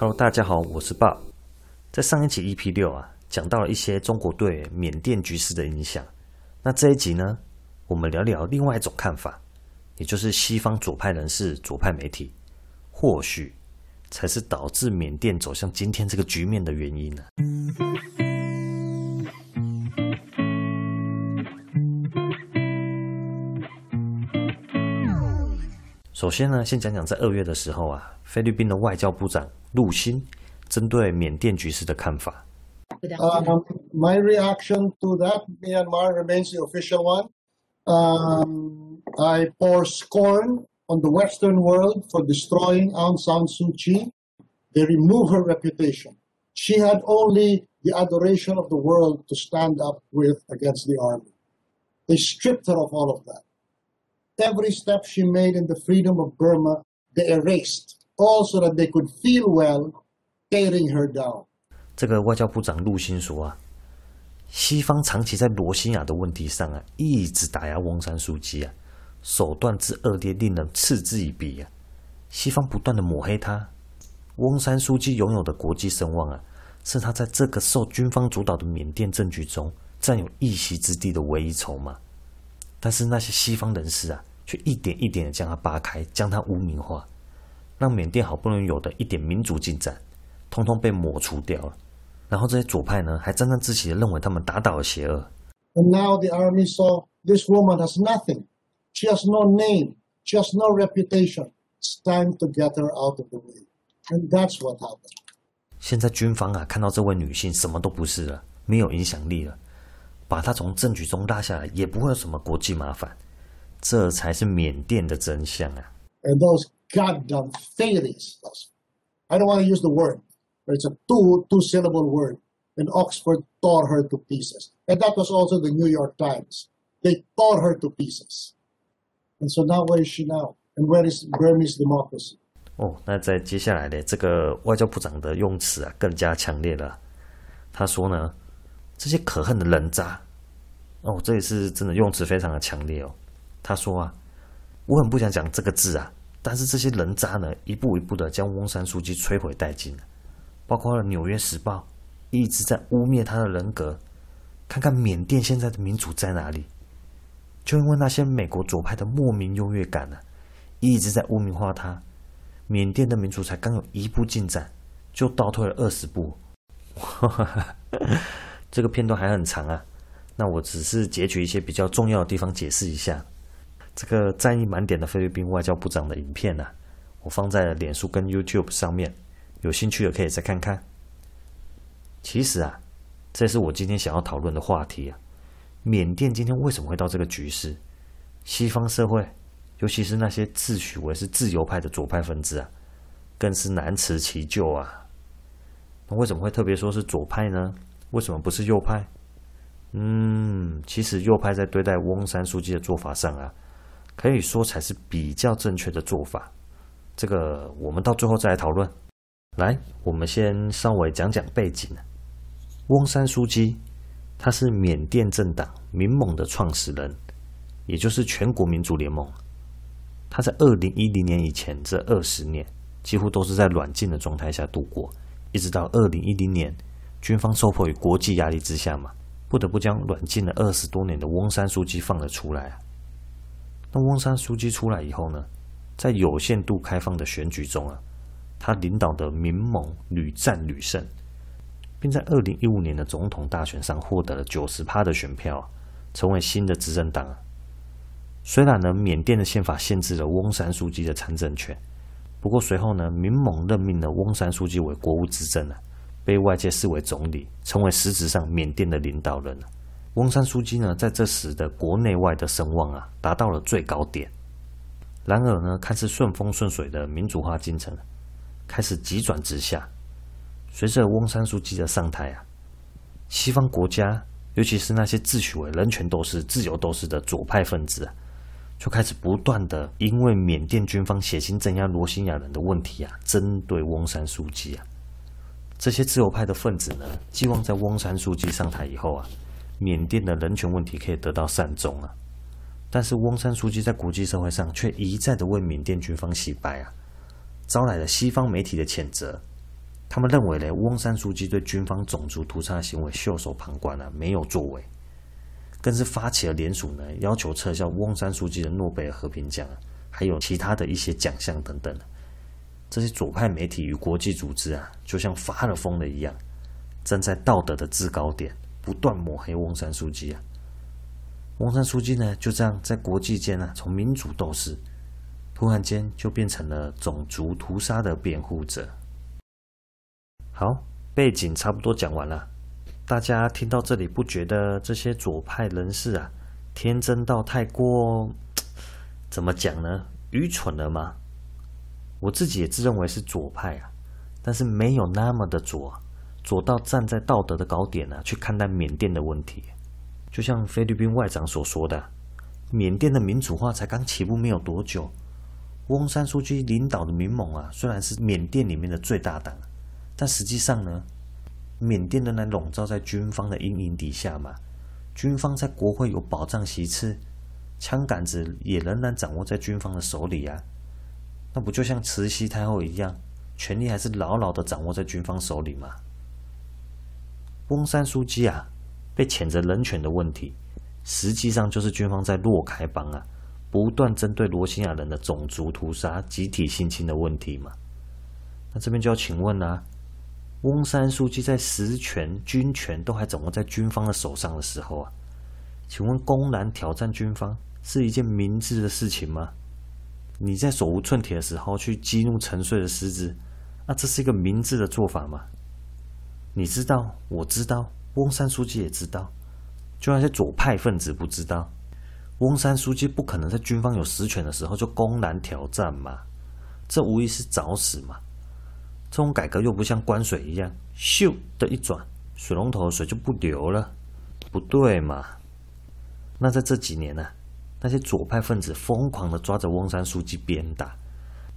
Hello，大家好，我是 Bob。在上一集 EP 六啊，讲到了一些中国对缅甸局势的影响。那这一集呢，我们聊聊另外一种看法，也就是西方左派人士、左派媒体，或许才是导致缅甸走向今天这个局面的原因呢、首先呢，先讲讲在二月的时候啊，菲律宾的外交部长陆辛针对缅甸局势的看法。Um, my reaction to that Myanmar remains the official one. Um, I pour scorn on the Western world for destroying Aung San Suu Kyi. They remove her reputation. She had only the adoration of the world to stand up with against the army. They stripped her of all of that. Every step she made in the freedom of Burma, they erased, all so that they could feel well tearing her down. 这个外交部长陆辛说啊，西方长期在罗兴亚的问题上啊，一直打压翁山书记啊，手段之恶劣令人嗤之以鼻啊。西方不断的抹黑他，翁山书记拥有的国际声望啊，是他在这个受军方主导的缅甸政局中占有一席之地的唯一筹码。但是那些西方人士啊，却一点一点的将它扒开，将它污名化，让缅甸好不容易有的一点民主进展，通通被抹除掉了。然后这些左派呢，还沾沾自喜的认为他们打倒了邪恶。And now the army saw this woman has nothing, she has no name, she has no reputation. It's time to get her out of the way, and that's what happened. 现在军方啊，看到这位女性什么都不是了，没有影响力了。把她从政局中拉下来，也不会有什么国际麻烦，这才是缅甸的真相啊！And those goddamn failures, I don't want to use the word, but it's a two two syllable word. And Oxford tore her to pieces, and that was also the New York Times. They tore her to pieces. And so now where is she now? And where is Burmese democracy? 哦，那在接下来的这个外交部长的用词啊，更加强烈了。他说呢。这些可恨的人渣，哦，这也是真的用词非常的强烈哦。他说啊，我很不想讲这个字啊，但是这些人渣呢，一步一步的将翁山书记摧毁殆尽了，包括了《纽约时报》一直在污蔑他的人格。看看缅甸现在的民主在哪里？就因为那些美国左派的莫名优越感呢、啊，一直在污名化他。缅甸的民主才刚有一步进展，就倒退了二十步。这个片段还很长啊，那我只是截取一些比较重要的地方解释一下。这个战意满点的菲律宾外交部长的影片呢、啊，我放在了脸书跟 YouTube 上面，有兴趣的可以再看看。其实啊，这是我今天想要讨论的话题啊。缅甸今天为什么会到这个局势？西方社会，尤其是那些自诩为是自由派的左派分子啊，更是难辞其咎啊。那为什么会特别说是左派呢？为什么不是右派？嗯，其实右派在对待翁山书记的做法上啊，可以说才是比较正确的做法。这个我们到最后再来讨论。来，我们先稍微讲讲背景。翁山苏姬，他是缅甸政党民盟的创始人，也就是全国民主联盟。他在二零一零年以前这二十年，几乎都是在软禁的状态下度过，一直到二零一零年。军方受迫于国际压力之下嘛，不得不将软禁了二十多年的翁山苏姬放了出来啊。那翁山书记出来以后呢，在有限度开放的选举中啊，他领导的民盟屡战屡胜，并在二零一五年的总统大选上获得了九十趴的选票啊，成为新的执政党啊。虽然呢，缅甸的宪法限制了翁山书记的参政权，不过随后呢，民盟任命了翁山书记为国务执政啊。被外界视为总理，成为实质上缅甸的领导人。翁山书记呢，在这时的国内外的声望啊，达到了最高点。然而呢，看似顺风顺水的民主化进程，开始急转直下。随着翁山书记的上台啊，西方国家，尤其是那些自诩为人权斗士、自由斗士的左派分子啊，就开始不断的因为缅甸军方血腥镇压罗兴亚人的问题啊，针对翁山书记啊。这些自由派的分子呢，寄望在翁山书记上台以后啊，缅甸的人权问题可以得到善终啊。但是翁山书记在国际社会上却一再的为缅甸军方洗白啊，招来了西方媒体的谴责。他们认为呢，翁山书记对军方种族屠杀的行为袖手旁观啊，没有作为，更是发起了联署呢，要求撤销翁山书记的诺贝尔和平奖，还有其他的一些奖项等等。这些左派媒体与国际组织啊，就像发了疯了一样，站在道德的制高点，不断抹黑翁山书记啊。翁山书记呢，就这样在国际间啊，从民主斗士，突然间就变成了种族屠杀的辩护者。好，背景差不多讲完了，大家听到这里不觉得这些左派人士啊，天真到太过，怎么讲呢？愚蠢了吗？我自己也自认为是左派啊，但是没有那么的左，左到站在道德的高点呢、啊，去看待缅甸的问题。就像菲律宾外长所说的，缅甸的民主化才刚起步没有多久。翁山书记领导的民盟啊，虽然是缅甸里面的最大党，但实际上呢，缅甸仍然笼罩在军方的阴影底下嘛。军方在国会有保障席次，枪杆子也仍然掌握在军方的手里啊。那不就像慈禧太后一样，权力还是牢牢的掌握在军方手里吗？翁山书记啊，被谴责人权的问题，实际上就是军方在洛开邦啊，不断针对罗兴亚人的种族屠杀、集体性侵的问题嘛。那这边就要请问啊，翁山书记在实权、军权都还掌握在军方的手上的时候啊，请问公然挑战军方是一件明智的事情吗？你在手无寸铁的时候去激怒沉睡的狮子，那这是一个明智的做法吗？你知道，我知道，翁山书记也知道，就那些左派分子不知道，翁山书记不可能在军方有实权的时候就公然挑战嘛，这无疑是找死嘛。这种改革又不像关水一样，咻的一转，水龙头的水就不流了，不对嘛？那在这几年呢、那些左派分子疯狂的抓着翁山书记鞭打，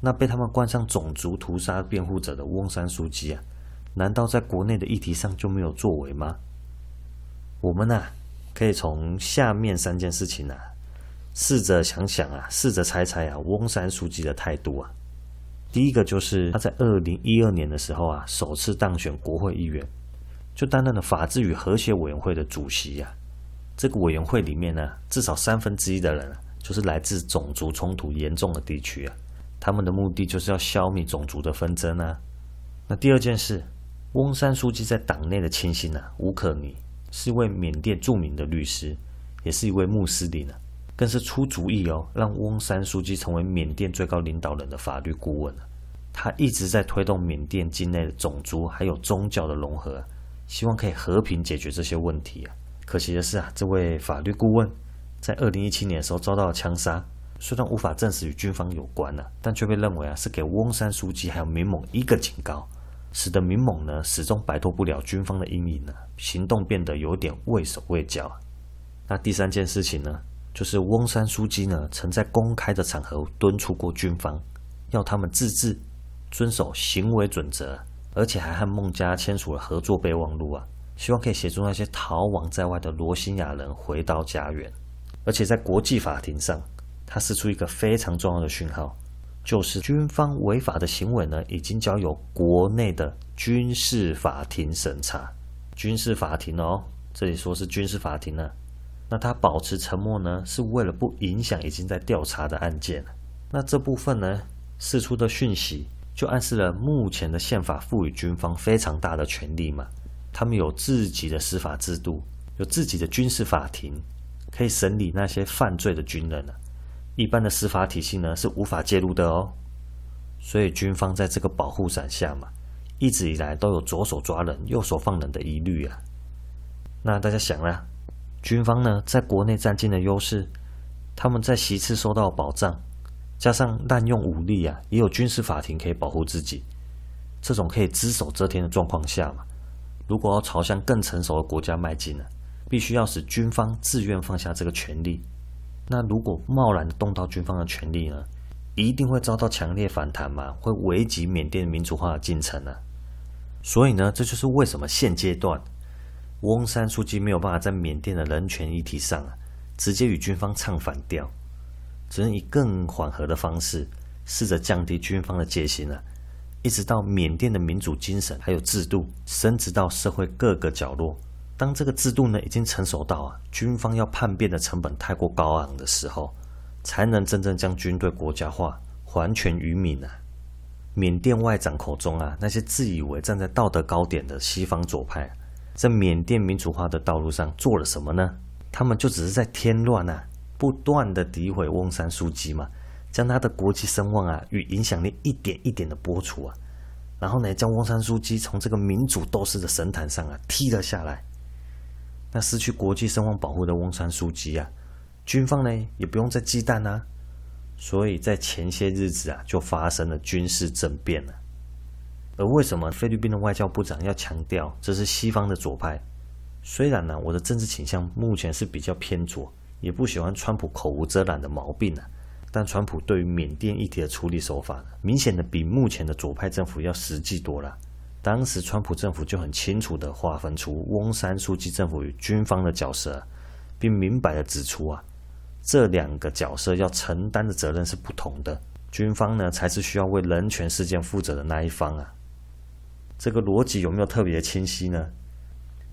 那被他们冠上种族屠杀辩护者的翁山书记啊，难道在国内的议题上就没有作为吗？我们呢、啊，可以从下面三件事情啊，试着想想啊，试着猜猜啊，翁山书记的态度啊。第一个就是他在二零一二年的时候啊，首次当选国会议员，就担任了法治与和谐委员会的主席呀、啊。这个委员会里面呢，至少三分之一的人就是来自种族冲突严重的地区啊。他们的目的就是要消灭种族的纷争啊。那第二件事，翁山书记在党内的亲信啊，吴可妮是一位缅甸著名的律师，也是一位穆斯林啊，更是出主意哦，让翁山书记成为缅甸最高领导人的法律顾问啊。他一直在推动缅甸境内的种族还有宗教的融合，希望可以和平解决这些问题啊。可惜的是啊，这位法律顾问在二零一七年的时候遭到了枪杀，虽然无法证实与军方有关啊，但却被认为啊是给翁山书记还有民盟一个警告，使得民盟呢始终摆脱不了军方的阴影呢，行动变得有点畏手畏脚。那第三件事情呢，就是翁山书姬呢曾在公开的场合敦促过军方，要他们自治，遵守行为准则，而且还和孟加签署了合作备忘录啊。希望可以协助那些逃亡在外的罗兴亚人回到家园，而且在国际法庭上，他释出一个非常重要的讯号，就是军方违法的行为呢，已经交由国内的军事法庭审查。军事法庭哦，这里说是军事法庭呢，那他保持沉默呢，是为了不影响已经在调查的案件。那这部分呢，释出的讯息就暗示了目前的宪法赋予军方非常大的权力嘛。他们有自己的司法制度，有自己的军事法庭，可以审理那些犯罪的军人。一般的司法体系呢，是无法介入的哦。所以军方在这个保护伞下嘛，一直以来都有左手抓人、右手放人的疑虑啊。那大家想啦，军方呢在国内占尽了优势，他们在席次受到保障，加上滥用武力啊，也有军事法庭可以保护自己。这种可以只手遮天的状况下嘛。如果要朝向更成熟的国家迈进呢，必须要使军方自愿放下这个权利。那如果贸然动到军方的权利呢，一定会遭到强烈反弹嘛，会危及缅甸民主化的进程呢。所以呢，这就是为什么现阶段翁山书记没有办法在缅甸的人权议题上啊，直接与军方唱反调，只能以更缓和的方式，试着降低军方的戒心啊。一直到缅甸的民主精神还有制度深植到社会各个角落。当这个制度呢已经成熟到啊，军方要叛变的成本太过高昂的时候，才能真正将军队国家化，还权于民啊。缅甸外长口中啊，那些自以为站在道德高点的西方左派，在缅甸民主化的道路上做了什么呢？他们就只是在添乱啊，不断的诋毁翁山书姬嘛，将他的国际声望啊与影响力一点一点的剥除啊，然后呢，将翁山书姬从这个民主斗士的神坛上啊踢了下来。那失去国际声望保护的翁山苏姬啊，军方呢也不用再忌惮啊，所以在前些日子啊就发生了军事政变了。而为什么菲律宾的外交部长要强调这是西方的左派？虽然呢我的政治倾向目前是比较偏左，也不喜欢川普口无遮拦的毛病啊，但川普对于缅甸议题的处理手法，明显的比目前的左派政府要实际多了。当时，川普政府就很清楚地划分出翁山书记政府与军方的角色，并明白地指出啊，这两个角色要承担的责任是不同的。军方呢，才是需要为人权事件负责的那一方啊。这个逻辑有没有特别的清晰呢？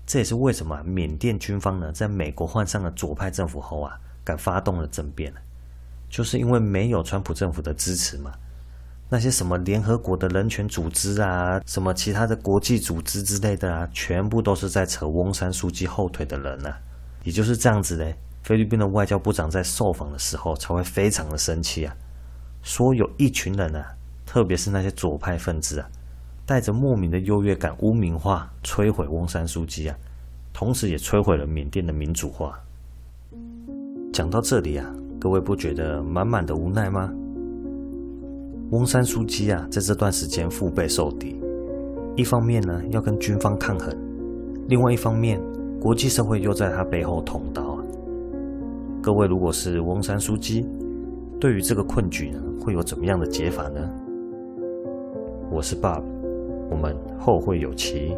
这也是为什么缅甸军方呢，在美国换上了左派政府后啊，敢发动了政变，就是因为没有川普政府的支持嘛。那些什么联合国的人权组织啊，什么其他的国际组织之类的啊，全部都是在扯翁山书记后腿的人呐、啊。也就是这样子嘞，菲律宾的外交部长在受访的时候才会非常的生气啊，说有一群人啊，特别是那些左派分子啊，带着莫名的优越感污名化、摧毁翁山书记啊，同时也摧毁了缅甸的民主化。讲到这里啊，各位不觉得满满的无奈吗？翁山苏姬啊，在这段时间腹背受敌，一方面呢要跟军方抗衡，另外一方面国际社会又在他背后捅刀。各位如果是翁山苏姬，对于这个困局呢，会有怎么样的解法呢？我是 Bob，我们后会有期。